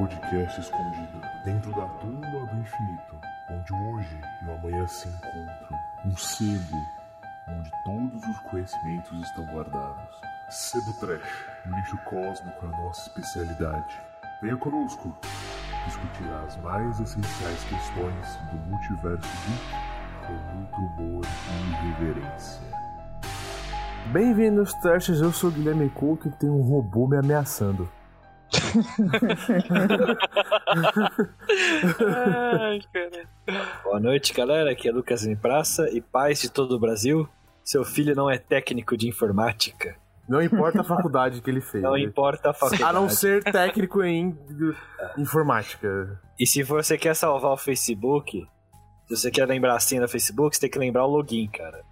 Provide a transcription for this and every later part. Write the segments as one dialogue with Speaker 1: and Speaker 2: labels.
Speaker 1: podcast escondido dentro da tumba do infinito, onde hoje e o amanhã se encontram. Um sebo onde todos os conhecimentos estão guardados. Sebo Trash, um lixo cósmico é a nossa especialidade. Venha conosco discutir as mais essenciais questões do multiverso com muito humor e irreverência.
Speaker 2: Bem-vindos, Trashers. Eu sou o Guilherme Cook e tem um robô me ameaçando.
Speaker 3: Ai, cara.
Speaker 4: Boa noite, galera. Aqui é Lucas em Praça e paz de todo o Brasil. Seu filho não é técnico de informática.
Speaker 2: Não importa a faculdade que ele fez.
Speaker 4: Não
Speaker 2: né?
Speaker 4: importa a faculdade.
Speaker 2: A não ser técnico em informática.
Speaker 4: E se você quer salvar o Facebook, se você quer lembrar a senha do Facebook, você tem que lembrar o login, cara.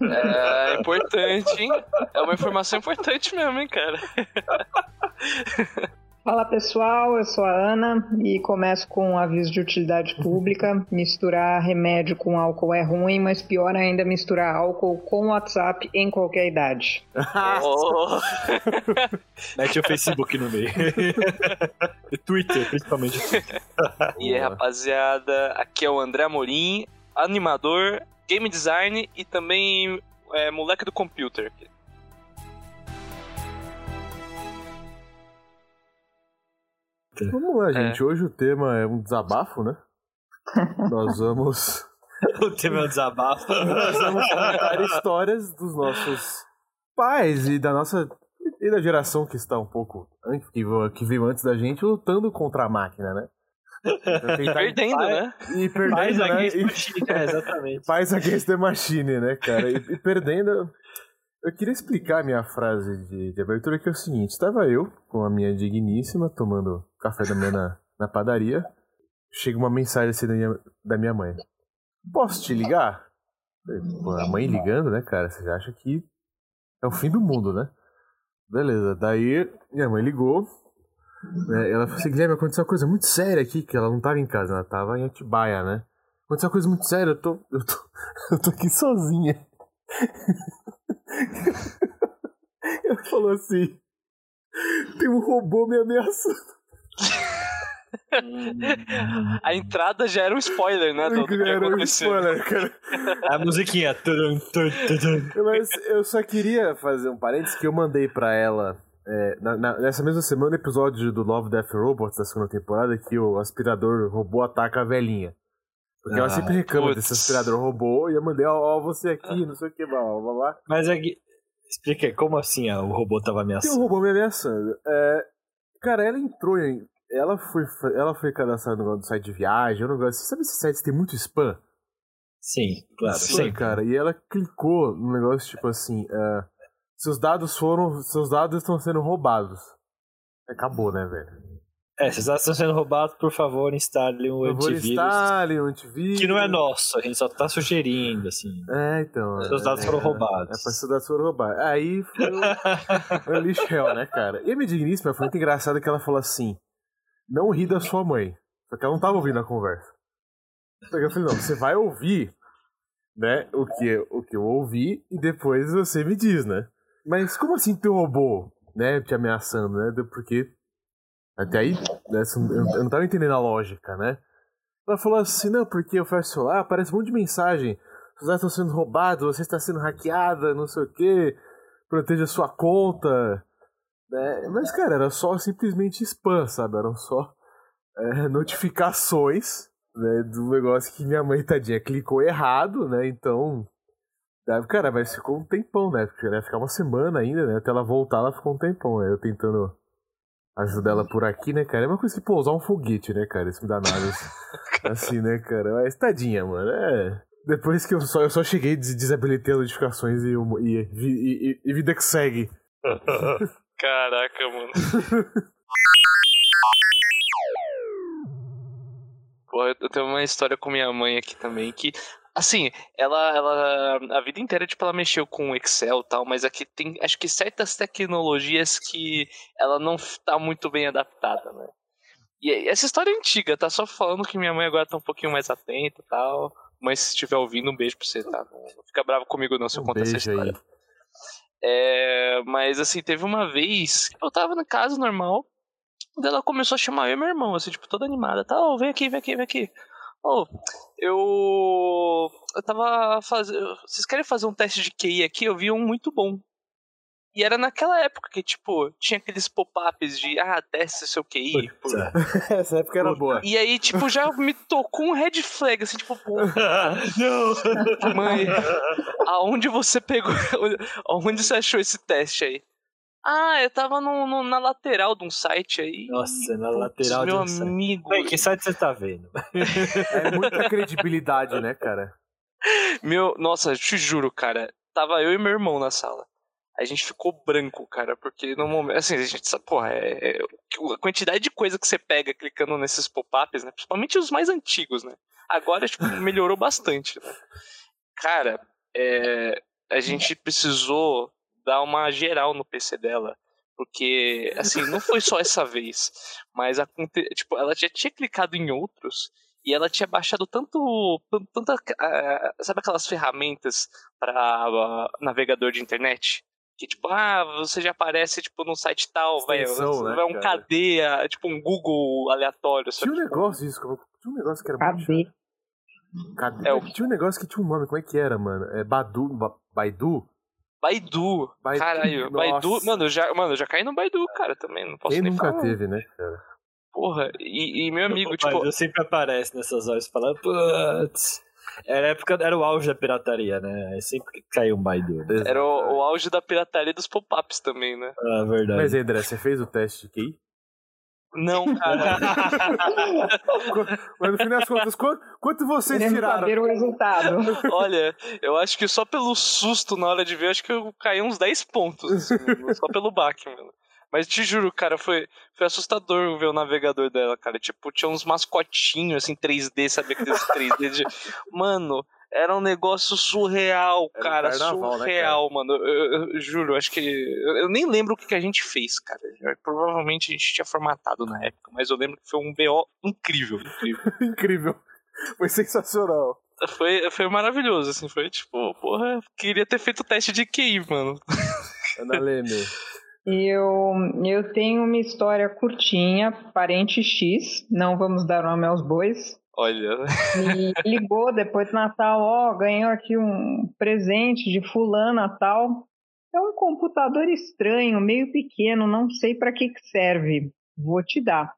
Speaker 3: É importante, hein? É uma informação importante mesmo, hein, cara?
Speaker 5: Fala pessoal, eu sou a Ana e começo com um aviso de utilidade pública. Misturar remédio com álcool é ruim, mas pior ainda é misturar álcool com WhatsApp em qualquer idade.
Speaker 3: Oh,
Speaker 4: Mete o Facebook no meio. e Twitter, principalmente.
Speaker 3: E aí, rapaziada, aqui é o André Amorim, animador, game design e também é, moleque do computer.
Speaker 2: Vamos lá, gente. Hoje o tema é um desabafo, né? Nós vamos.
Speaker 4: o tema é um desabafo.
Speaker 2: Nós vamos contar histórias dos nossos pais e da nossa. e da geração que está um pouco. que, que veio antes da gente lutando contra a máquina, né? Então,
Speaker 3: Perdendo,
Speaker 2: pai-
Speaker 3: né?
Speaker 2: E perdendo,
Speaker 4: Mais
Speaker 2: né?
Speaker 4: against
Speaker 2: E-
Speaker 4: machine. É, exatamente.
Speaker 2: Paz Against the Machine, né, cara? E, e perdendo. Eu queria explicar a minha frase de, de abertura, que é o seguinte: estava eu com a minha digníssima tomando café da manhã na, na padaria. Chega uma mensagem assim da minha, da minha mãe: Posso te ligar? A mãe ligando, né, cara? Você acha que é o fim do mundo, né? Beleza, daí minha mãe ligou. né, ela falou assim: Guilherme, aconteceu uma coisa muito séria aqui, que ela não tava em casa, ela tava em Atibaia, né? Aconteceu uma coisa muito séria, eu tô, eu tô, eu tô aqui sozinha. Ela falou assim: tem um robô me ameaçando.
Speaker 3: A entrada já era um spoiler, né? Do, do que
Speaker 2: Era um spoiler, cara.
Speaker 4: A musiquinha.
Speaker 2: Mas eu só queria fazer um parênteses que eu mandei pra ela. é, na- na- nessa mesma semana, no episódio do Love Death Robots da segunda temporada, que o aspirador robô ataca a velhinha. Porque ela
Speaker 4: Ah,
Speaker 2: sempre reclama
Speaker 3: putz.
Speaker 2: desse aspirador robô e eu mandei, ó, ó, você aqui, não sei o que, blá blá blá.
Speaker 4: Mas é que- Explica aí, como assim ah, o robô tava
Speaker 2: Tem um
Speaker 4: ameaçando?
Speaker 2: robô me ameaçando. É, cara, ela entrou em. Ela foi, ela foi cadastrada no site de viagem, eu não gosto. Sabe esses sites tem muito spam?
Speaker 4: Sim, claro. Sim.
Speaker 2: cara. E ela clicou no negócio tipo assim: é, seus dados foram. Seus dados estão sendo roubados. Acabou, né, velho?
Speaker 4: É, se os dados estão sendo roubados, por favor, instale um antivírus.
Speaker 2: instale um antivírus.
Speaker 4: Que não é nosso, a gente só tá sugerindo, assim.
Speaker 2: É, então.
Speaker 4: Seus
Speaker 2: é,
Speaker 4: dados foram
Speaker 2: é,
Speaker 4: roubados.
Speaker 2: É, que seus dados foram roubados. Aí foi o, foi o lixo hell, né, cara? E a minha digníssima foi muito engraçado que ela falou assim: não ri da sua mãe. Só que ela não tava ouvindo a conversa. Só que eu falei, não, você vai ouvir, né, o que, o que eu ouvi e depois você me diz, né? Mas como assim teu robô, né, te ameaçando, né? Porque até aí, né, eu não tava entendendo a lógica, né? Ela falou assim, não, porque eu fecho o celular, aparece um monte de mensagem. Seus dados estão sendo roubados, você está sendo hackeada, não sei o que. Proteja sua conta. Né? Mas, cara, era só simplesmente spam, sabe? Eram só é, notificações né, do negócio que minha mãe, tadinha, clicou errado, né? Então. Cara, mas ficou um tempão, né? Porque ia ficar uma semana ainda, né? Até ela voltar, ela ficou um tempão. Aí eu tentando ajudar ela por aqui, né, cara? É uma coisa que pousar um foguete, né, cara? Isso me dá nada. assim, né, cara? Mas tadinha, mano. É. Depois que eu só, eu só cheguei, des desabilitei as notificações e, e, e, e, e vida que segue.
Speaker 3: Caraca, mano. Pô, eu tenho uma história com minha mãe aqui também que. Assim, ela, ela. A vida inteira, tipo, ela mexeu com Excel e tal, mas aqui tem, acho que certas tecnologias que ela não tá muito bem adaptada, né? E essa história é antiga, tá? Só falando que minha mãe agora tá um pouquinho mais atenta e tal. Mas se estiver ouvindo, um beijo pra você, tá? Não, fica bravo comigo não se eu
Speaker 2: Um
Speaker 3: contar essa história.
Speaker 2: aí.
Speaker 3: É, mas assim, teve uma vez, eu tava na casa normal, ela começou a chamar eu e meu irmão, assim, tipo, toda animada. Tá, oh, vem aqui, vem aqui, vem aqui. Oh, eu. Eu tava fazendo. Vocês querem fazer um teste de QI aqui? Eu vi um muito bom. E era naquela época que, tipo, tinha aqueles pop-ups de, ah, teste seu QI. Por...
Speaker 2: Essa época era boa.
Speaker 3: E aí, tipo, já me tocou um red flag, assim, tipo, pô,
Speaker 4: Não!
Speaker 3: mãe, aonde você pegou. Aonde você achou esse teste aí? Ah, eu tava no, no- na lateral de um site aí.
Speaker 4: Nossa, na
Speaker 3: Putz,
Speaker 4: lateral de
Speaker 3: meu
Speaker 4: um site.
Speaker 3: amigo.
Speaker 4: Ué, que site você tá vendo?
Speaker 2: É muita credibilidade, né, cara?
Speaker 3: Meu, nossa, eu te juro, cara. Tava eu e meu irmão na sala. A gente ficou branco, cara, porque no momento. Assim, a gente sabe, porra, é, é- a quantidade de coisa que você pega clicando nesses pop-ups, né? Principalmente os mais antigos, né? Agora, tipo, melhorou bastante, né? Cara, é, a gente precisou dar uma geral no PC dela. Porque, assim, não foi só essa vez. Mas, aconte... tipo, ela já tinha clicado em outros. E ela tinha baixado tanto. tan- Tanta, ah, sabe aquelas ferramentas para navegador de internet? Que tipo, ah, você já aparece tipo num site tal, vai,
Speaker 2: Extensão, né,
Speaker 3: vai um
Speaker 2: cara?
Speaker 3: KD, tipo um Google aleatório.
Speaker 2: Tinha um
Speaker 3: sabe?
Speaker 2: negócio disso, como- tinha um negócio que era muito
Speaker 5: Cadê?
Speaker 2: Cadê?
Speaker 3: É, o-
Speaker 2: Tinha um negócio que tinha um nome, como é que era, mano? É Badu, ba Baidu?
Speaker 3: Baidu.
Speaker 2: Baidu,
Speaker 3: Caralho,
Speaker 2: nossa.
Speaker 3: Baidu. Mano eu, já, mano, já caí no Baidu, cara, também. Não posso
Speaker 2: Quem
Speaker 3: nem
Speaker 2: nunca
Speaker 3: falar.
Speaker 2: teve, né, cara?
Speaker 3: Porra, e, e meu amigo,
Speaker 4: O
Speaker 3: tipo.
Speaker 4: Baidu sempre aparece nessas horas falando, putz. Era a época, era o auge da pirataria, né? Sempre caiu um Baidu. né?
Speaker 3: Era o, o auge da pirataria dos pop-ups também, né?
Speaker 4: Ah, verdade.
Speaker 2: Mas André, você fez o teste de QI?
Speaker 3: Não, cara.
Speaker 2: Mas no fim das contas, quanto, quanto vocês
Speaker 5: Queremos
Speaker 2: tiraram?
Speaker 5: saber o resultado.
Speaker 3: Olha, eu acho que só pelo susto na hora de ver, eu acho que eu caí uns 10 pontos. assim, só pelo baque, mano. Mas te juro, cara, foi, foi assustador ver o navegador dela, cara. Tipo, tinha uns mascotinhos, assim, 3D, sabe aqueles 3D de... Mano, era um negócio surreal,
Speaker 2: Era um
Speaker 3: cara.
Speaker 2: carnaval, né,
Speaker 3: surreal, mano. Eu, eu- eu juro, acho que. Eu, nem lembro o que, que a gente fez, cara. Provavelmente a gente tinha formatado na época, mas eu lembro que foi um BO incrível, incrível.
Speaker 2: Incrível. Foi sensacional.
Speaker 3: Foi, foi maravilhoso, assim, foi tipo, porra, queria ter feito o teste de QI, mano.
Speaker 2: Ana Leme.
Speaker 5: Eu, eu tenho uma história curtinha, parente X, não vamos dar nome aos bois.
Speaker 3: Olha,
Speaker 5: Me ligou depois do Natal, ó, ganhou aqui um presente de fulana tal. É um computador estranho, meio pequeno, não sei para que que serve. Vou te dar.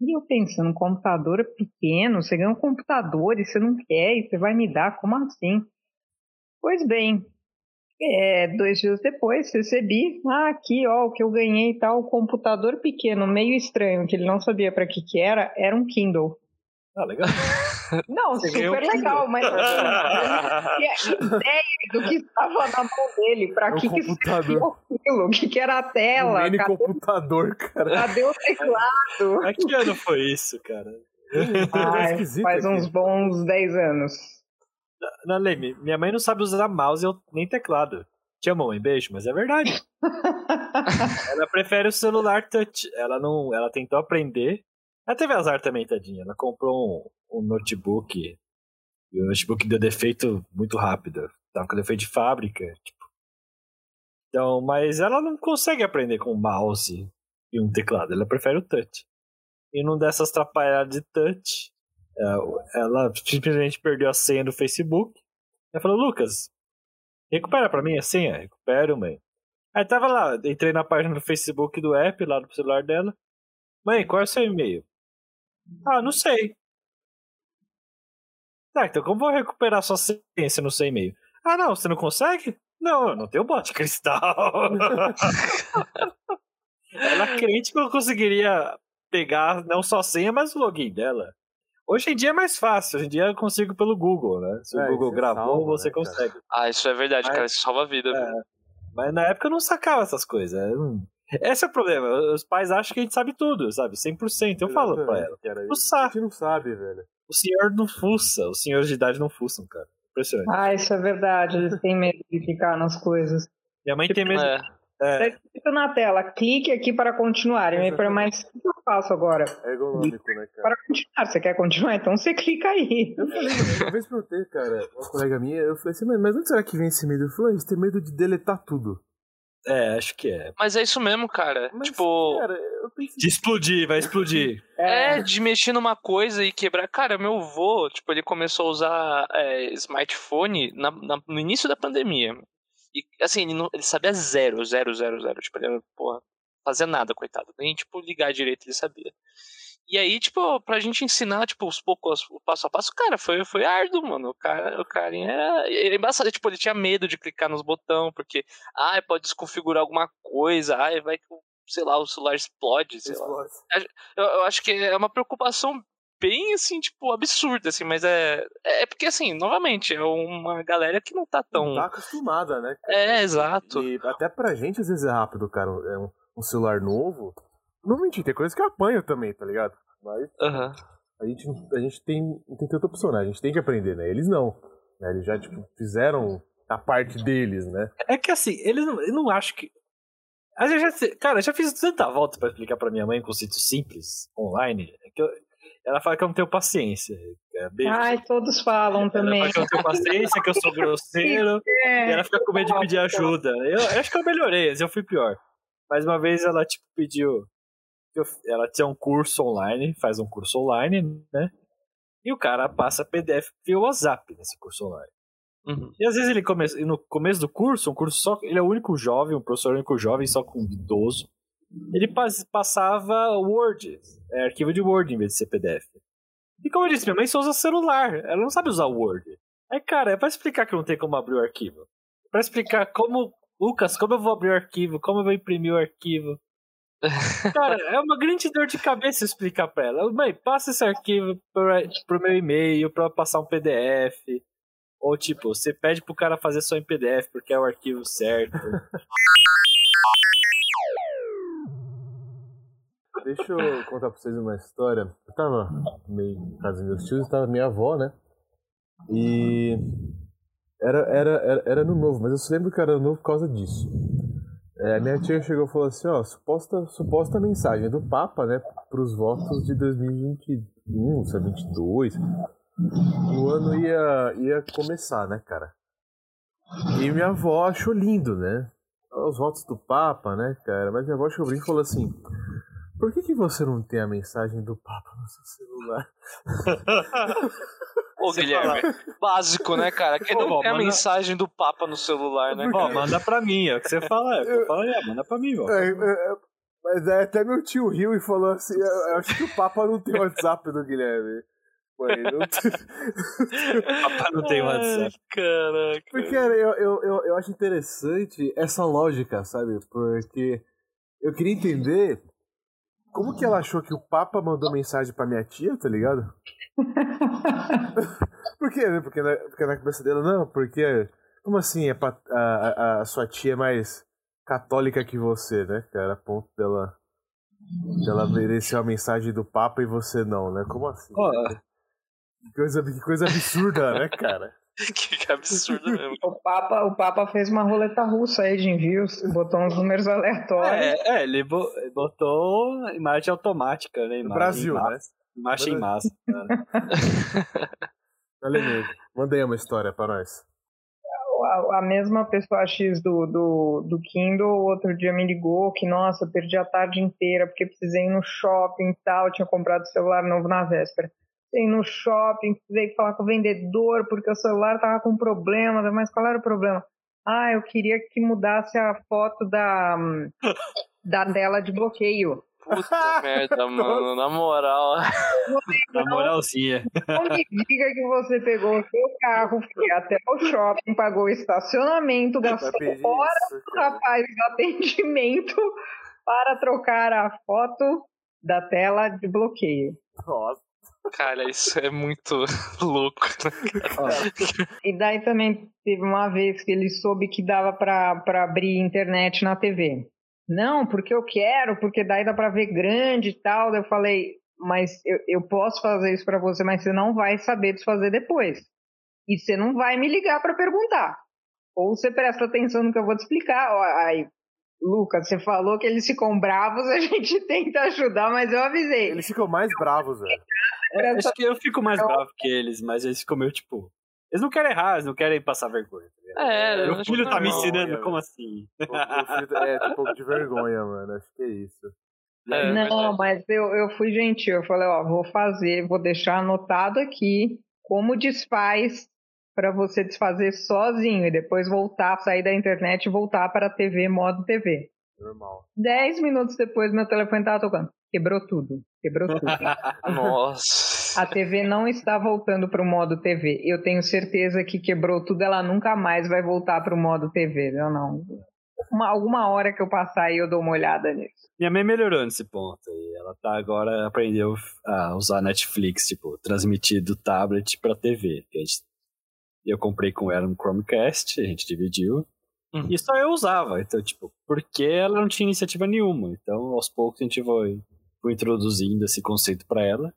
Speaker 5: E eu pensando, um computador pequeno, você ganha um computador e você não quer, e você vai me dar, como assim? Pois bem, é, dois dias depois recebi, ah, aqui ó, o que eu ganhei e tal, um computador pequeno, meio estranho, que ele não sabia para que que era, era um Kindle.
Speaker 4: Ah, legal.
Speaker 5: Não,
Speaker 4: Você
Speaker 5: super
Speaker 4: um
Speaker 5: legal, mas assim, tinha ideia do que estava na mão dele, pra
Speaker 2: É um
Speaker 5: que que serviu aquilo, o que que era a
Speaker 2: Um
Speaker 5: tela,
Speaker 2: mini
Speaker 5: cadê,
Speaker 2: computador, cara.
Speaker 5: cadê o teclado?
Speaker 4: Mas que ano foi isso, cara?
Speaker 2: Esquisito
Speaker 5: faz
Speaker 2: aqui.
Speaker 5: uns bons 10 anos.
Speaker 4: Na Leme, minha mãe não sabe usar mouse ou nem teclado. Te amo, mãe, beijo, mas é verdade. ela prefere o celular touch. Ela não, ela tentou aprender. Ela teve azar também, tadinha. Ela comprou um, um notebook e o notebook deu defeito muito rápido. Tava com defeito de fábrica, tipo. Então, mas ela não consegue aprender com mouse e um teclado. Ela prefere o touch. E num dessas atrapalhadas de touch, ela simplesmente perdeu a senha do Facebook. Ela falou, Lucas, recupera pra mim a senha? Recupero, mãe. Aí tava lá, entrei na página do Facebook do app, lá no celular dela. Mãe, qual é o seu e-mail? Ah, não sei. Tá, então como vou recuperar sua senha se eu não sei e-mail? Ah, não, você não consegue? Não, eu não tenho bote cristal. Ela crente que eu conseguiria pegar não só a senha, mas o login dela. Hoje em dia é mais fácil, hoje em dia eu consigo pelo Google, né? Se
Speaker 2: É,
Speaker 4: o Google gravou,
Speaker 2: salvo,
Speaker 4: você
Speaker 2: né, cara?
Speaker 4: consegue.
Speaker 3: ah, isso é verdade,
Speaker 4: Mas-
Speaker 3: cara, isso salva a vida.
Speaker 4: É. Mas na época eu não sacava essas coisas. não- Esse é o problema. Os pais acham que a gente sabe tudo, sabe? 100%. Eu falo pra ela.
Speaker 2: Cara,
Speaker 4: Não
Speaker 2: a
Speaker 4: sabe.
Speaker 2: gente não sabe, velho.
Speaker 4: O senhor não fuça. Os senhores de idade não fuçam, cara. Impressionante.
Speaker 5: Ah, isso é verdade, eles têm medo de clicar nas coisas.
Speaker 4: Minha mãe tem medo.
Speaker 3: É.
Speaker 4: É,
Speaker 5: Tá escrito na tela, clique aqui para continuar. E aí, mas o que eu faço agora?
Speaker 2: É ergonômico, né, cara?
Speaker 5: Para continuar, você quer continuar? Então você clica aí.
Speaker 2: Eu falei, uma vez perguntei, cara, uma colega minha, eu falei assim, mas onde será que vem esse medo? Eu falei, "Ah, eles têm medo de deletar tudo.
Speaker 4: É, acho que é.
Speaker 3: Mas é isso mesmo, cara.
Speaker 2: Mas,
Speaker 3: tipo,
Speaker 2: cara, eu pensei...
Speaker 4: De explodir, vai explodir.
Speaker 3: é, de mexer numa coisa e quebrar. Cara, meu avô, tipo, ele começou a usar é, smartphone na- na- no início da pandemia. E, assim, ele, não- ele sabia zero, zero, zero, zero. Tipo, ele, porra, fazia nada, coitado. Nem, tipo, ligar direito ele sabia. E aí, tipo, pra gente ensinar, tipo, os poucos, o passo a passo, cara, foi, foi árduo, mano. O cara, o carinha era. Ele, é embaçado, tipo, ele tinha medo de clicar nos botões, porque, ai, pode desconfigurar alguma coisa, ai, vai que, sei lá, o celular explode, sei lá. Eu, eu acho que é uma preocupação bem, assim, tipo, absurda, assim, mas é. É porque, assim, novamente, é uma galera que não tá tão.
Speaker 2: Não tá acostumada, né?
Speaker 3: É, exato.
Speaker 2: E até pra gente, às vezes, é rápido, cara. É um, um celular novo. Não mentir, tem coisa que eu apanho também, tá ligado? Mas
Speaker 3: Aham.
Speaker 2: a gente, não- a gente tem, não tem tanta opção, né? A gente tem que aprender, né? Eles não. né? Eles já, tipo, fizeram a parte deles, né?
Speaker 4: É que assim, eles não, eu não acho que. Eu já, cara, eu já fiz tanta volta pra explicar pra minha mãe um conceito simples, online, é que eu- ela fala que eu não tenho paciência. É, beijo.
Speaker 5: Ai, todos falam
Speaker 4: ela
Speaker 5: também.
Speaker 4: fala que eu não tenho paciência, que eu sou grosseiro, e
Speaker 5: É,
Speaker 4: ela fica com medo de pedir ajuda. Eu, eu acho que eu melhorei, mas eu fui pior. Mas uma vez ela, tipo, pediu. ela tinha um curso online, faz um curso online, né? E o cara passa PDF via WhatsApp nesse curso online.
Speaker 3: Uhum.
Speaker 4: E às vezes ele começa, e no começo do curso, um curso só, ele é o único jovem, um professor único jovem, só com idoso. Ele pas- passava Word, é, arquivo de Word em vez de ser PDF. E como eu disse, minha mãe só usa celular, ela não sabe usar Word. Aí, cara, é pra explicar que não tem como abrir o arquivo. Pra explicar como, Lucas, como eu vou abrir o arquivo, como eu vou imprimir o arquivo. Cara, é uma grande dor de cabeça explicar pra ela. Mãe, passa esse arquivo pra, pro meu e-mail pra passar um PDF. Ou tipo, você pede pro cara fazer só em PDF porque é o arquivo certo.
Speaker 2: Deixa eu contar pra vocês uma história. Eu tava meio em casa dos meus tios, tava minha avó, né? E era, era, era, era no novo, mas eu só lembro que era no novo por causa disso. É, minha tia chegou e falou assim, ó, suposta, suposta mensagem do Papa, né, pros votos de 2021, se é 22. O ano ia, ia começar, né, cara? E minha avó achou lindo, né? Os votos do Papa, né, cara? Mas minha avó chegou e falou assim: por que, que você não tem a mensagem do Papa no seu celular?
Speaker 3: Ô, Guilherme, básico, né, cara? Quem não
Speaker 4: Ô,
Speaker 3: tem a
Speaker 4: manda-
Speaker 3: mensagem do Papa no celular, né?
Speaker 4: Ó, manda pra mim, é o que você fala. É, o que eu falo, é, manda pra mim, ó.
Speaker 2: É, é, é, mas é, até meu tio riu e falou assim: eu, eu acho que o Papa não tem WhatsApp do Guilherme. Mãe, não tem...
Speaker 4: Papai não tem WhatsApp.
Speaker 3: Ai, Caraca.
Speaker 2: Porque eu, eu, eu, eu acho interessante essa lógica, sabe? Porque eu queria entender como que ela achou que o Papa mandou mensagem pra minha tia, tá ligado? Por quê? né? Porque na, porque na cabeça dela, não, porque. Como assim a, pa- a, a, a sua tia é mais católica que você, né, cara? A ponto dela. dela merecer a mensagem do Papa e você não, né? Como assim?
Speaker 4: Ó,
Speaker 2: Que coisa, que coisa absurda, né, cara?
Speaker 3: que absurdo mesmo.
Speaker 5: O Papa, o Papa fez uma roleta russa aí de envios, botou uns números aleatórios.
Speaker 4: é, é, ele bo- botou imagem automática, né? Imagem
Speaker 2: No Brasil, né?
Speaker 4: Imagem em massa. né?
Speaker 2: Olha nego. Manda aí uma história pra nós.
Speaker 5: A, a mesma pessoa X do, do, do Kindle outro dia me ligou que, nossa, perdi a tarde inteira porque precisei ir no shopping e tal, tinha comprado celular novo na véspera. No shopping, precisei falar com o vendedor porque o celular tava com problema, mas qual era o problema? Ah, eu queria que mudasse a foto da, da tela de bloqueio.
Speaker 3: Puta merda, mano. Na moral.
Speaker 4: Na moralzinha.
Speaker 5: Não me diga que você pegou o seu carro, foi até o shopping, pagou o estacionamento, gastou horas do rapaz do atendimento para trocar a foto da tela de bloqueio.
Speaker 2: Nossa.
Speaker 3: Cara, isso é muito louco.
Speaker 5: E daí também teve uma vez que ele soube que dava para abrir internet na TV. Não, porque eu quero, porque daí dá para ver grande e tal. Daí eu falei, mas eu, eu posso fazer isso para você, mas você não vai saber desfazer depois. E você não vai me ligar para perguntar. Ou você presta atenção no que eu vou te explicar. Aí, Lucas, você falou que eles ficam bravos, a gente tenta ajudar, mas eu avisei.
Speaker 2: Eles ficam mais bravos, velho.
Speaker 4: É, acho que eu fico mais bravo que eles, mas eles ficam meio tipo. Eles não querem errar, eles não querem passar vergonha. tá?
Speaker 3: É, eu
Speaker 4: Meu
Speaker 3: acho
Speaker 4: filho tá me ensinando, como assim?
Speaker 2: O- o filho- É, tem um pouco de vergonha, mano. Acho que é isso.
Speaker 3: É,
Speaker 5: não,
Speaker 3: verdade.
Speaker 5: mas eu, eu fui gentil. Eu falei, ó, vou fazer, vou deixar anotado aqui como desfaz para você desfazer sozinho e depois voltar, sair da internet e voltar para a TV, modo TV.
Speaker 2: Normal.
Speaker 5: Dez minutos depois, meu telefone tava tocando. Quebrou tudo. Quebrou tudo.
Speaker 3: Nossa.
Speaker 5: A TV não está voltando para o modo TV. Eu tenho certeza que quebrou tudo, ela nunca mais vai voltar para o modo TV. Eu não. Uma- alguma hora que eu passar aí, eu dou uma olhada nisso.
Speaker 4: Minha mãe melhorou nesse ponto. E ela tá agora aprendeu a usar Netflix, tipo, transmitir do tablet pra TV. Que a gente- eu comprei com ela um Chromecast, a gente dividiu.
Speaker 3: Uhum.
Speaker 4: E só eu usava. Então, tipo, porque ela não tinha iniciativa nenhuma. Então, aos poucos a gente foi, introduzindo esse conceito pra ela.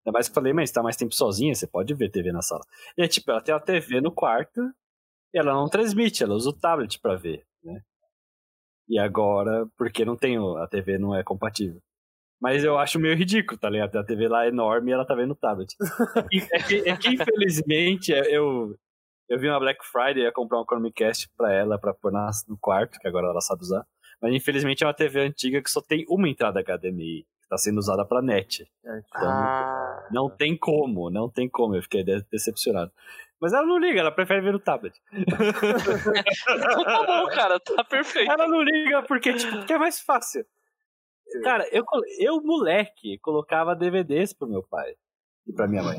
Speaker 4: Ainda mais que eu falei, mas tá mais tempo sozinha, você pode ver TV na sala. E aí, tipo, ela tem a TV no quarto e ela não transmite, ela usa o tablet pra ver, né? E agora, porque não tem, a TV não é compatível. Mas eu acho meio ridículo, tá ligado? A TV lá é enorme e ela tá vendo o tablet. É, que, é que, infelizmente, eu, eu vi uma Black Friday, ia comprar um Chromecast pra ela, pra pôr no quarto, que agora ela sabe usar. Mas infelizmente é uma TV antiga que só tem uma entrada HDMI, que tá sendo usada pra net.
Speaker 2: É, tipo,
Speaker 3: Ah,
Speaker 4: Não tem como, não tem como. Eu fiquei de- decepcionado. Mas ela não liga, ela prefere ver no tablet.
Speaker 3: então tá bom, cara, tá perfeito.
Speaker 4: Ela não liga porque, tipo, porque é mais fácil. Cara, eu, eu, moleque, colocava DVDs pro meu pai e pra minha mãe.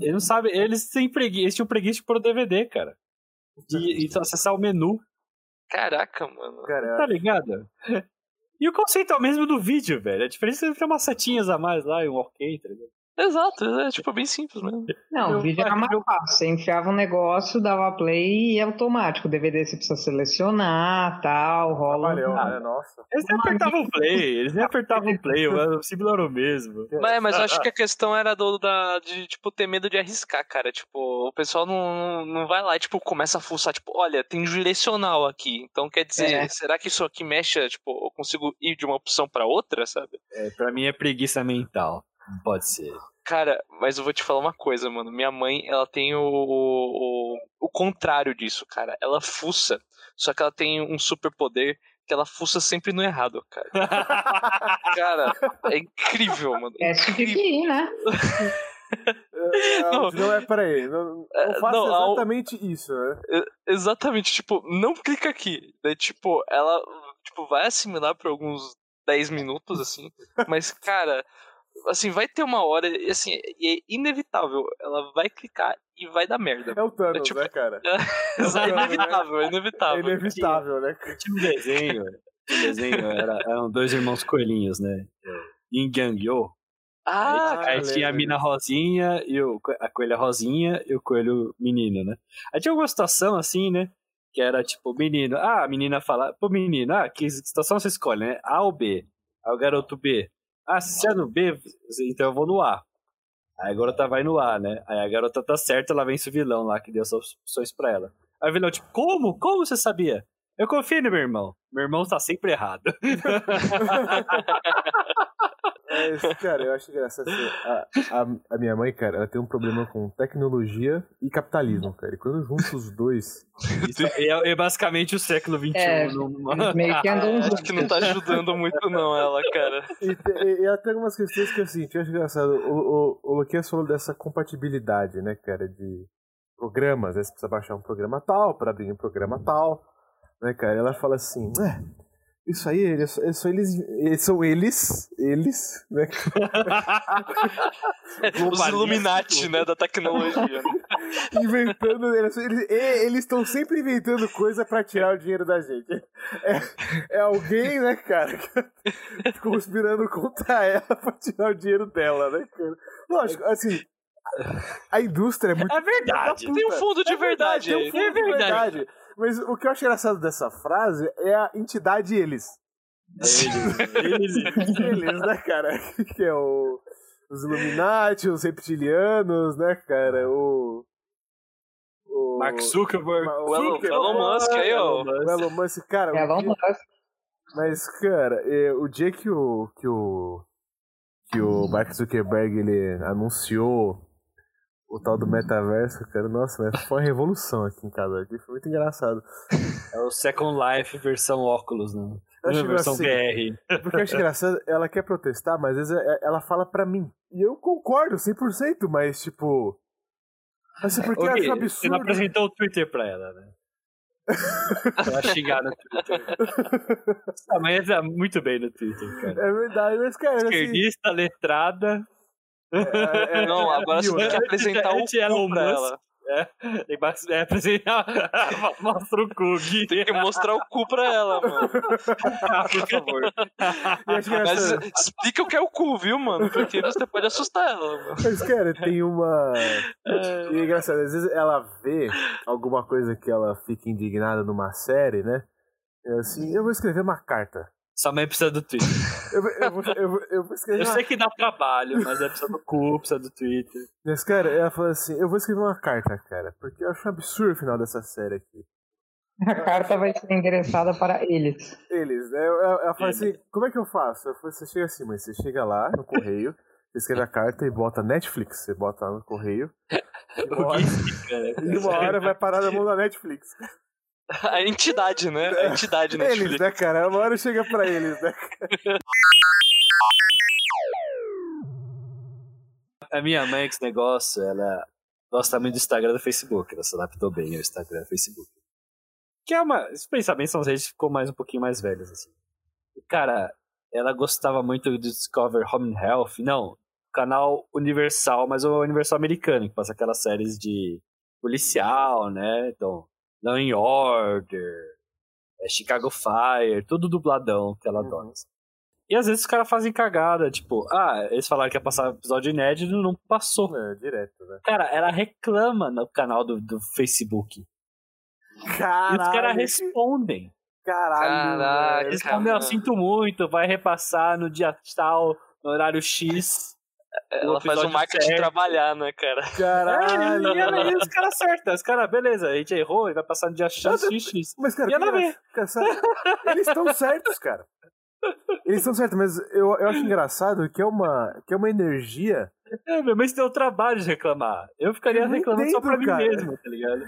Speaker 4: Eles não sabem, eles têm preguiça, eles tinham preguiça de pôr o DVD, cara. E, e acessar o menu,
Speaker 3: Caraca, mano.
Speaker 2: Cara,
Speaker 4: tá ligado? E o conceito é o mesmo do vídeo, velho. A diferença é que tem umas setinhas a mais lá e um ok, tá ligado?
Speaker 3: Exato, é tipo bem simples mesmo.
Speaker 5: Não, o vídeo era mais fácil. Você enfiava um negócio, dava play e é automático. O DVD você precisa selecionar, tal, rola. um-
Speaker 2: Valeu, né? Nossa.
Speaker 4: Eles nem apertavam o play, eles nem apertavam o play, o símbolo era o mesmo.
Speaker 3: Mas, mas eu acho que a questão era do, da, de, tipo, ter medo de arriscar, cara. Tipo, o pessoal não, não vai lá e, tipo, começa a fuçar, tipo, olha, tem direcional aqui. Então, quer dizer,
Speaker 5: É.
Speaker 3: será que isso aqui mexe, tipo, eu consigo ir de uma opção pra outra, sabe?
Speaker 4: É, pra mim é preguiça mental. Não pode ser.
Speaker 3: Cara, mas eu vou te falar uma coisa, mano. Minha mãe, ela tem o, o, o contrário disso, cara. Ela fuça, só que ela tem um superpoder que ela fuça sempre no errado, cara. Cara, é incrível, mano.
Speaker 5: Teste de QI, né?
Speaker 2: É,
Speaker 3: Não.
Speaker 2: não, é, peraí. Não,
Speaker 3: É,
Speaker 2: eu faço
Speaker 3: não,
Speaker 2: exatamente isso, né?
Speaker 3: Exatamente, tipo, não clica aqui. Daí, tipo, ela tipo, vai assimilar por alguns 10 minutos, assim. Mas, cara, assim, vai ter uma hora, e assim, é inevitável. Ela vai clicar e vai dar merda.
Speaker 2: É o Thanos,
Speaker 3: É tipo-
Speaker 2: né, cara?
Speaker 3: É inevitável, é
Speaker 2: É
Speaker 3: inevitável.
Speaker 2: inevitável, né?
Speaker 4: Tinha um desenho. tinha um desenho era, eram dois irmãos coelhinhos, né? Yin Yang Yo.
Speaker 3: Ah,
Speaker 4: Aí
Speaker 2: eu
Speaker 4: tinha a mina rosinha e o, a coelha rosinha e o coelho menino, né? Aí tinha alguma situação assim, né? Que era tipo, o menino, ah, a menina fala, pô, menino, ah, que situação você escolhe, né? A ou B? Aí o garoto B, ah, se é no B, então eu vou no A. Aí a garota vai no A, né? Aí a garota tá certa, ela vence o vilão lá, que deu as opções pra ela. Aí o vilão, tipo, como? Como você sabia? Eu confio no meu irmão. Meu irmão tá sempre errado.
Speaker 2: É, isso, cara, eu acho engraçado. assim, a, a, a minha mãe, cara, ela tem um problema com tecnologia e capitalismo, cara. E quando junta os dois.
Speaker 4: Isso é, é basicamente o século XXI.
Speaker 5: É,
Speaker 4: numa-
Speaker 5: meio que andam
Speaker 3: acho que não tá ajudando muito, não, ela, cara.
Speaker 2: E, te- e, e até algumas questões que assim, eu acho engraçado. O, o, o Luquinhas falou dessa compatibilidade, né, cara, de programas. Às vezes precisa baixar um programa tal para abrir um programa tal, né, cara? Ela fala assim, é. Isso aí, eles, são eles, eles são eles, eles, né?
Speaker 3: Os Illuminati, né, da tecnologia.
Speaker 2: inventando. Eles estão sempre inventando coisa pra tirar o dinheiro da gente. É, é alguém, né, cara, conspirando contra ela pra tirar o dinheiro dela, né, cara? Lógico, assim. A indústria é muito.
Speaker 4: É verdade.
Speaker 3: Tem um fundo de
Speaker 2: É
Speaker 3: verdade
Speaker 2: Tem um fundo
Speaker 4: É
Speaker 2: de
Speaker 4: verdade.
Speaker 2: Mas o que eu acho engraçado dessa frase é a entidade eles.
Speaker 4: Eles, eles.
Speaker 2: Eles, né, cara? Que é o. Os Illuminati, os reptilianos, né, cara? O. o
Speaker 4: Mark Zuckerberg.
Speaker 2: o
Speaker 3: Elon-
Speaker 2: Zuckerberg,
Speaker 3: Elon Musk aí, ó.
Speaker 2: O Elon Musk, cara. o
Speaker 5: Elon
Speaker 2: dia-
Speaker 5: Musk.
Speaker 2: Mas, cara, é, o dia que o. que o. que o Mark Zuckerberg ele anunciou o tal do metaverso, cara. Nossa, mas foi uma revolução aqui em casa. Aqui foi muito engraçado.
Speaker 4: É o Second Life versão óculos, né?
Speaker 2: Eu
Speaker 4: versão
Speaker 2: assim,
Speaker 4: VR.
Speaker 2: Porque eu acho engraçado, ela quer protestar, mas às vezes é- ela fala pra mim. E eu concordo 100%, mas tipo. Assim, porque eu
Speaker 4: Ô,
Speaker 2: acho um
Speaker 4: Você não
Speaker 2: absurdo.
Speaker 4: apresentou o Twitter pra ela, né? Ela xingar no Twitter. Ah, mas é muito bem no Twitter, cara.
Speaker 2: É verdade, mas cara, assim,
Speaker 4: Esquerdista, letrada.
Speaker 2: É- é-
Speaker 3: Não,
Speaker 2: é
Speaker 3: agora você tem
Speaker 2: né?
Speaker 3: que apresentar o cu pra
Speaker 4: Musk.
Speaker 3: ela.
Speaker 4: É, tem bastante- é apresentar. Mostra o cu, Gui.
Speaker 3: Tem que mostrar o cu pra ela, mano. Por favor. Mas explica o que é o cu, viu, mano? Porque você pode assustar ela, mano.
Speaker 2: Mas, cara, tem uma. E é engraçado, às vezes ela vê alguma coisa que ela fica indignada numa série, né? É assim, eu vou escrever uma carta.
Speaker 4: Sua mãe precisa do Twitter.
Speaker 2: Eu, vou- eu, vou, eu, vou, eu vou escrever
Speaker 4: Eu sei que dá trabalho, mas é precisa do cu, precisa do Twitter.
Speaker 2: Mas, cara, ela falou assim: eu vou escrever uma carta, cara, porque eu acho um absurdo o final dessa série aqui.
Speaker 5: A carta vai ser endereçada para eles.
Speaker 2: Eles, né? Ela, fala assim: como é que eu faço? Eu falei, você chega assim, mas você chega lá no correio, você escreve a carta e bota Netflix, você bota lá no correio. E uma hora,
Speaker 4: né?
Speaker 2: e uma hora vai parar na mão da Netflix.
Speaker 3: A entidade, né? A entidade
Speaker 2: Eles,
Speaker 3: Netflix.
Speaker 2: né, cara? Uma hora chega pra eles, né?
Speaker 4: A minha mãe, com esse negócio, ela gosta muito do Instagram e do Facebook. Ela se adaptou bem ao Instagram e ao Facebook. Que é uma. Esses pensamentos são as redes que ficou mais um pouquinho mais velhas, assim. E, cara, ela gostava muito do Discover Home and Health. Não, canal Universal, mas o Universal americano, que passa aquelas séries de policial, né? Então, Law and Order, é, Chicago Fire, tudo dubladão que ela
Speaker 2: Uhum.
Speaker 4: adora. E às vezes os caras fazem cagada, tipo, ah, eles falaram que ia passar episódio inédito não passou.
Speaker 2: É, direto, né?
Speaker 4: Cara, ela reclama no canal do, do Facebook. e
Speaker 2: Caralho.
Speaker 4: os caras respondem.
Speaker 2: Caralho.
Speaker 3: Caraca.
Speaker 4: Eles falam, meu, sinto muito, vai repassar no dia tal, no horário X.
Speaker 3: Ela faz o
Speaker 4: episódio
Speaker 3: marketing
Speaker 4: certo.
Speaker 3: trabalhar, né, cara?
Speaker 2: Caralho.
Speaker 4: É, e, ela- e os caras acertam. Os caras, beleza, a gente errou e vai passar no dia X, X, X.
Speaker 2: Mas, cara,
Speaker 4: E ela vê.
Speaker 2: cara, sabe? eles estão certos, cara. Eles estão certos, mas eu, eu acho engraçado que é uma, que é uma energia.
Speaker 4: É, meu, mas deu trabalho de reclamar. Eu ficaria
Speaker 2: Eu
Speaker 4: reclamando só pra
Speaker 2: entendo,
Speaker 4: mim
Speaker 2: cara.
Speaker 4: mesmo, tá ligado?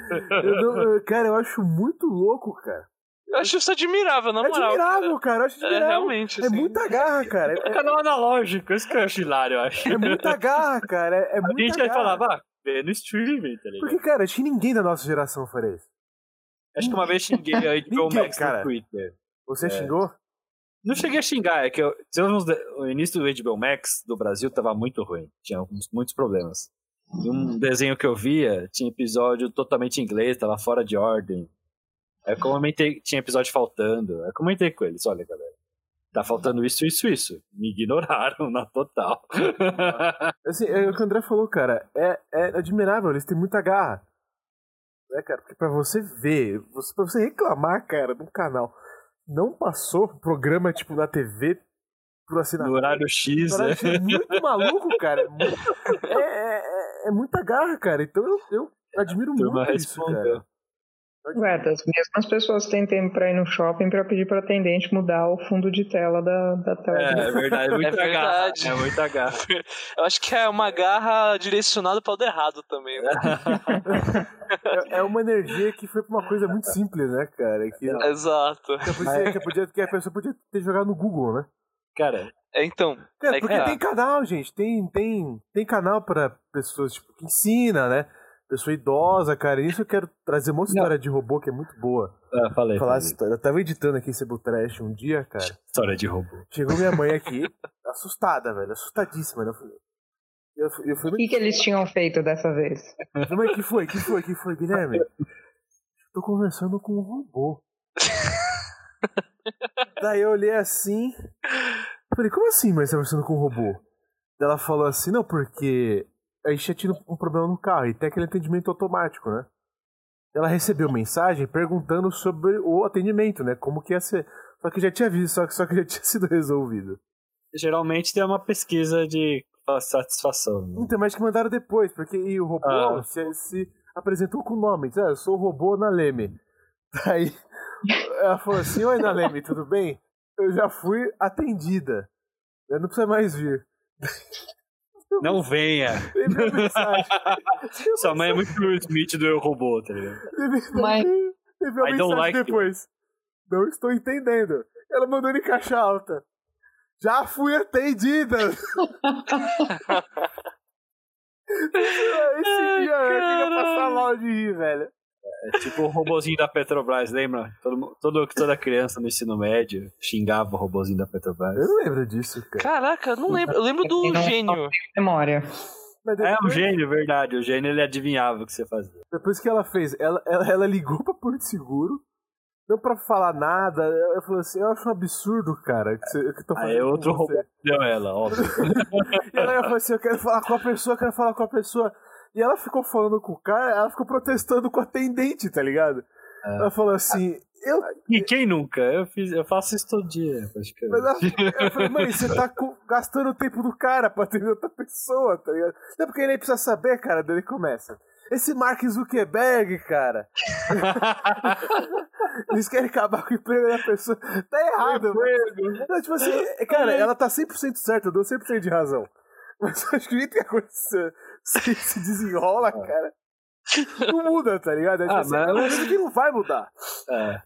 Speaker 2: Eu não- cara, eu acho muito louco, cara.
Speaker 3: Eu acho isso admirável, na
Speaker 2: É
Speaker 3: moral.
Speaker 2: admirável, cara. Eu acho
Speaker 3: É,
Speaker 2: admirável.
Speaker 3: realmente.
Speaker 2: É
Speaker 3: assim.
Speaker 2: muita garra, cara.
Speaker 4: É
Speaker 2: É,
Speaker 4: canal analógico, isso que eu acho hilário, eu acho.
Speaker 2: é muita garra, cara. É, é
Speaker 4: a
Speaker 2: muita
Speaker 4: gente vai
Speaker 2: garra.
Speaker 4: falar, vá, vê no streaming, tá ligado?
Speaker 2: Porque, cara, acho que ninguém da nossa geração faria isso.
Speaker 4: Acho que uma vez xinguei a HBO Max
Speaker 2: cara.
Speaker 4: no Twitter.
Speaker 2: Você
Speaker 4: É.
Speaker 2: xingou?
Speaker 4: Não cheguei a xingar, é que eu, o início do HBO Max do Brasil tava muito ruim. Tinha muitos problemas. E um desenho que eu via tinha episódio totalmente em inglês, tava fora de ordem. Aí eu comentei, tinha episódio faltando. Aí eu comentei com eles, olha galera, tá faltando isso, isso, isso. Me ignoraram na total.
Speaker 2: Assim, é o que o André falou, cara. É, é admirável, eles têm muita garra. Né, cara? Porque pra você ver, você, pra você reclamar, cara, num canal, não passou programa, tipo, na TV por
Speaker 4: no
Speaker 2: assinatura.
Speaker 4: horário X,
Speaker 2: Caralho,
Speaker 4: né?
Speaker 2: isso é muito maluco, cara. É, é, é- é- é muita garra, cara. Então eu, eu admiro muito isso,
Speaker 4: respondeu.
Speaker 2: cara.
Speaker 5: Ué, as mesmas pessoas têm tempo pra ir no shopping pra pedir pra atendente mudar o fundo de tela da, da tela.
Speaker 4: É, é verdade, é muita
Speaker 3: É
Speaker 4: garra.
Speaker 3: verdade.
Speaker 4: É muita garra.
Speaker 3: Eu acho que é uma garra direcionada para o errado também, né?
Speaker 2: É, é uma energia que foi pra uma coisa muito simples, né, cara? Que,
Speaker 3: Exato.
Speaker 2: que, a pessoa- que podia- que a pessoa podia ter jogado no Google, né?
Speaker 4: Cara,
Speaker 3: É, então,
Speaker 2: Cara,
Speaker 3: É
Speaker 2: porque
Speaker 3: que-
Speaker 2: tem canal, gente. Tem, tem, tem canal pra pessoas tipo, que ensina, né? Pessoa idosa, cara. Isso eu quero trazer uma história de robô que é muito boa.
Speaker 4: ah, falei.
Speaker 2: Falar
Speaker 4: falei.
Speaker 2: essa história. Eu tava editando aqui Cebu Trash um dia, cara.
Speaker 4: História de robô.
Speaker 2: Chegou minha mãe aqui, assustada, velho. Assustadíssima, né? Eu falei, eu, fui- eu
Speaker 5: O que, que eles tinham feito dessa vez?
Speaker 2: mas, mãe, que foi? Que foi? Que foi, Guilherme? Tô conversando com um robô. Daí eu olhei assim. Falei, como assim, mãe, você tá conversando com um robô? Ela falou assim, não, porque a gente tinha tido um problema no carro e tem aquele atendimento automático, né? Ela recebeu mensagem perguntando sobre o atendimento, né? Como que ia ser. Só que já tinha visto, só que, só que já tinha sido resolvido.
Speaker 4: Geralmente tem uma pesquisa de satisfação. Né?
Speaker 2: Então, mas que mandaram depois, porque e o robô
Speaker 4: Ah.
Speaker 2: se, se apresentou com o nome. Disse, ah, eu sou o robô Naleme. Daí ela falou assim, oi Naleme, tudo bem? Eu já fui atendida. Eu não precisa mais vir.
Speaker 4: Não venha. Sua mãe é muito Will Smith do Eu Robô, tá ligado?
Speaker 5: Mas-
Speaker 2: Enviou
Speaker 4: I don't
Speaker 2: mensagem
Speaker 4: like you.
Speaker 2: depois. Não estou entendendo. Ela mandou em caixa alta. Já fui atendida. Esse dia eu queria passar mal de rir, velho.
Speaker 4: É tipo o robozinho da Petrobras, lembra? Todo, todo, toda criança no ensino médio xingava o robozinho da Petrobras.
Speaker 2: Eu não lembro disso, cara.
Speaker 3: Caraca, eu não lembro. Eu lembro do
Speaker 5: Não,
Speaker 3: gênio.
Speaker 5: Memória.
Speaker 4: É um gênio, verdade. O gênio ele adivinhava o que você fazia.
Speaker 2: depois que ela fez, ela, ela, ela ligou pra Porto Seguro. Não pra falar nada. Eu falei assim, eu acho um absurdo, cara, que, você, que tô fazendo
Speaker 4: Aí
Speaker 2: com
Speaker 4: outro deu ela, óbvio.
Speaker 2: E ela falou assim, eu quero falar com a pessoa, eu quero falar com a pessoa. E ela ficou falando com o cara, ela ficou protestando com o atendente, tá ligado?
Speaker 4: É.
Speaker 2: Ela falou assim, eu.
Speaker 4: E quem nunca? Eu, fiz, eu faço isso todo dia, praticamente.
Speaker 2: Mas ela, eu falei, mãe, você tá gastando o tempo do cara pra atender outra pessoa, tá ligado? Não é porque ele precisa saber, cara, daí ele começa. Esse Mark Zuckerberg, cara. Eles querem acabar com o emprego da pessoa. Tá errado, mano. Não, tipo assim, cara, ela tá 100% certa, eu dou 100% de razão. Mas acho que o jeito que a coisa se, se, se desenrola, cara, não muda, tá ligado? É, tipo
Speaker 4: Ah,
Speaker 2: assim,
Speaker 4: mas-
Speaker 2: é uma coisa que não vai mudar.
Speaker 4: É.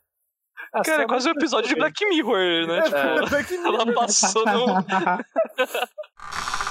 Speaker 4: Ah,
Speaker 3: Cara, é
Speaker 4: só-
Speaker 3: quase um episódio de Black Mirror, né? Tipo,
Speaker 2: É, Black Mirror.
Speaker 3: ela passou no.